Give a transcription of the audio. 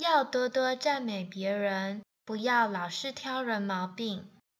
要多多赞美别人不要老是挑人毛病。